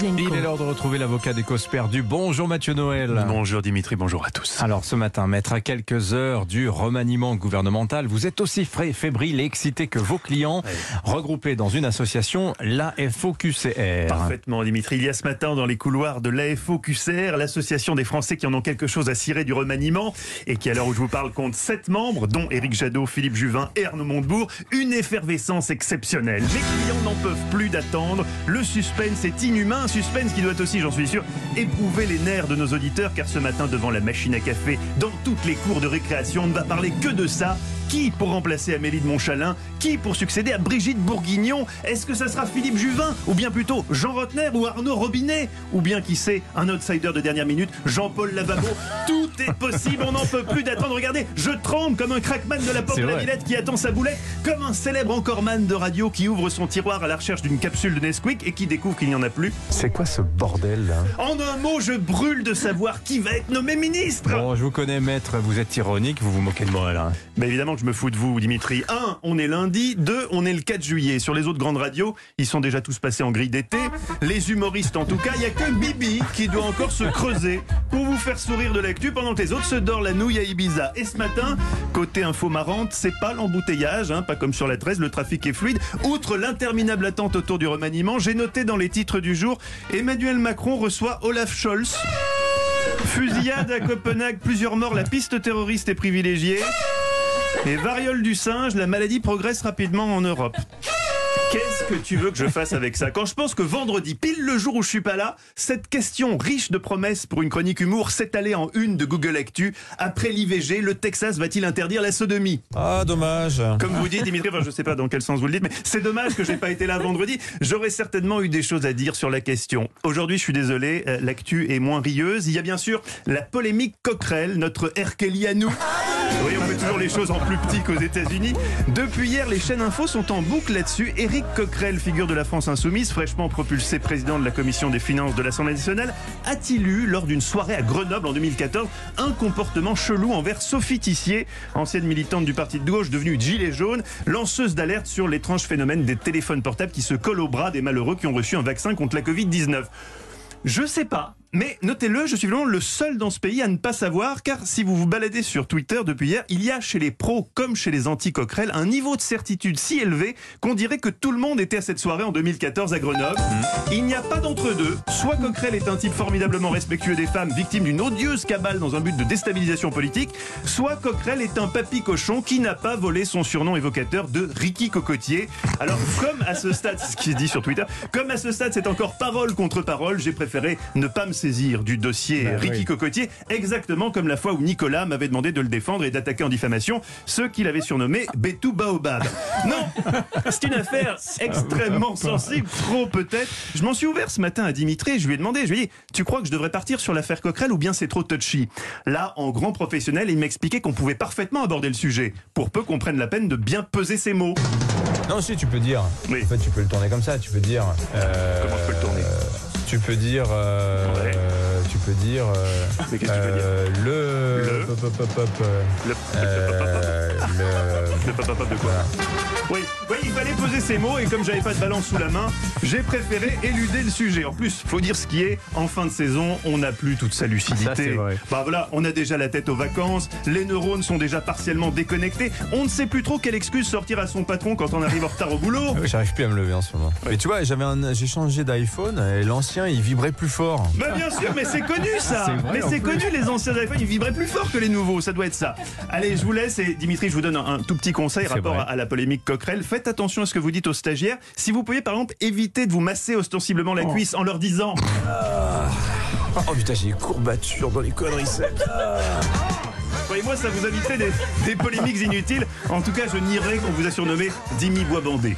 Il est l'heure de retrouver l'avocat des causes perdues. Bonjour Mathieu Noël. Bonjour Dimitri, bonjour à tous. Alors ce matin, maître, à quelques heures du remaniement gouvernemental, vous êtes aussi frais, fébrile et excité que vos clients, regroupés dans une association, la FOQCR. Parfaitement Dimitri, il y a ce matin dans les couloirs de l'AFO-QCR, l'association des Français qui en ont quelque chose à cirer du remaniement et qui à l'heure où je vous parle compte 7 membres, dont Éric Jadot, Philippe Juvin et Arnaud Montebourg, une effervescence exceptionnelle. Les clients n'en peuvent plus d'attendre, le suspense est inhumain, un suspense qui doit aussi, j'en suis sûr, éprouver les nerfs de nos auditeurs car ce matin devant la machine à café, dans toutes les cours de récréation, on ne va parler que de ça. Qui pour remplacer Amélie de Montchalin? Qui pour succéder à Brigitte Bourguignon? Est-ce que ça sera Philippe Juvin? Ou bien plutôt Jean Rotner ou Arnaud Robinet? Ou bien qui sait, un outsider de dernière minute, Jean-Paul Lavabo? Tout est possible, on n'en peut plus d'attendre. Regardez, je tremble comme un crackman de la porte de la. Villette qui attend sa boulette, comme un célèbre encoreman de radio qui ouvre son tiroir à la recherche d'une capsule de Nesquik et qui découvre qu'il n'y en a plus. C'est quoi ce bordel là? En un mot, je brûle de savoir qui va être nommé ministre Bon, je vous connais maître, vous êtes ironique, vous vous moquez de moi là. Bah évidemment que je me fous de vous, Dimitri. 1. On est lundi. 2. On est le 4 juillet. Sur les autres grandes radios, ils sont déjà tous passés en grille d'été. Les humoristes, en tout cas, il n'y a que Bibi qui doit encore se creuser pour vous faire sourire de l'actu pendant que les autres se dorent la nouille à Ibiza. Et ce matin, côté info marrante, c'est pas l'embouteillage, hein, pas comme sur la 13, le trafic est fluide. Outre l'interminable attente autour du remaniement, j'ai noté dans les titres du jour Emmanuel Macron reçoit Olaf Scholz. Fusillade à Copenhague, plusieurs morts, la piste terroriste est privilégiée. Et variole du singe, la maladie progresse rapidement en Europe. Qu'est-ce que tu veux que je fasse avec ça? Quand je pense que vendredi, pile le jour où je suis pas là, cette question riche de promesses pour une chronique humour s'est allée en une de Google Actu. Après l'IVG, le Texas va-t-il interdire la sodomie? Ah dommage. Comme vous dites, Dimitri, enfin, je sais pas dans quel sens vous le dites, mais c'est dommage que j'ai pas été là vendredi. J'aurais certainement eu des choses à dire sur la question. Aujourd'hui, je suis désolé, euh, l'actu est moins rieuse. Il y a bien sûr la polémique Coquerel, notre R. Kelly à nous. Oui, on fait toujours les choses en plus petit qu'aux États-Unis. Depuis hier, les chaînes info sont en boucle là-dessus. Éric Coquerel, figure de la France insoumise, fraîchement propulsé président de la commission des finances de l'Assemblée nationale, a-t-il eu, lors d'une soirée à Grenoble en 2014, un comportement chelou envers Sophie Tissier, ancienne militante du parti de gauche devenue gilet jaune, lanceuse d'alerte sur l'étrange phénomène des téléphones portables qui se collent au bras des malheureux qui ont reçu un vaccin contre la Covid-19 je sais pas. Mais notez-le, je suis vraiment le seul dans ce pays à ne pas savoir, car si vous vous baladez sur Twitter depuis hier, il y a chez les pros comme chez les anti-coquerelles un niveau de certitude si élevé qu'on dirait que tout le monde était à cette soirée en 2014 à Grenoble. Il n'y a pas d'entre-deux. Soit Coquerel est un type formidablement respectueux des femmes, victime d'une odieuse cabale dans un but de déstabilisation politique, soit Coquerel est un papy cochon qui n'a pas volé son surnom évocateur de Ricky Cocotier. Alors, comme à ce stade, c'est ce qui se dit sur Twitter, comme à ce stade c'est encore parole contre parole, j'ai préféré ne pas me saisir du dossier Bah Ricky oui. Cocotier, exactement comme la fois où Nicolas m'avait demandé de le défendre et d'attaquer en diffamation ceux qu'il avait surnommés Bétou Baobab. Non, c'est une affaire extrêmement sensible, trop peut-être. Je m'en suis ouvert ce matin à Dimitri je lui ai demandé, je lui ai dit, tu crois que je devrais partir sur l'affaire Coquerel ou bien c'est trop touchy? Là, en grand professionnel, il m'expliquait qu'on pouvait parfaitement aborder le sujet, pour peu qu'on prenne la peine de bien peser ses mots. Non, si, tu peux dire. Oui. En fait, tu peux le tourner comme ça. Tu peux dire. euh, Comment je peux le tourner Tu peux dire. euh. Dire. euh, Mais qu'est-ce que tu veux dire euh, Le. Le hop, euh, Le, de quoi. Oui, oui, il fallait poser ses mots et comme j'avais pas de balance sous la main, j'ai préféré éluder le sujet. En plus, faut dire ce qui est, en fin de saison, on n'a plus toute sa lucidité. Ça. Bah voilà, on a déjà la tête aux vacances, les neurones sont déjà partiellement déconnectés, on ne sait plus trop quelle excuse sortir à son patron quand on arrive en retard au boulot. J'arrive plus à me lever en ce moment. Mais tu vois, j'avais un, j'ai changé d'iPhone et l'ancien il vibrait plus fort. Bah bien sûr, mais c'est connu ça C'est vrai, Mais en c'est connu, les anciens iPhones, ils vibraient plus fort que les nouveaux, ça doit être ça. Allez, je vous laisse et Dimitri, je vous donne un, un tout petit conseil rapport à, à la polémique Coquerel. Faites attention à ce que vous dites aux stagiaires. Si vous pouviez par exemple éviter de vous masser ostensiblement la cuisse en leur disant Oh putain, j'ai des courbatures dans les conneries secs. Voyez-moi, ça vous éviterait des, des polémiques inutiles. En tout cas, je nierai qu'on vous a surnommé Dimi Bois Bandé.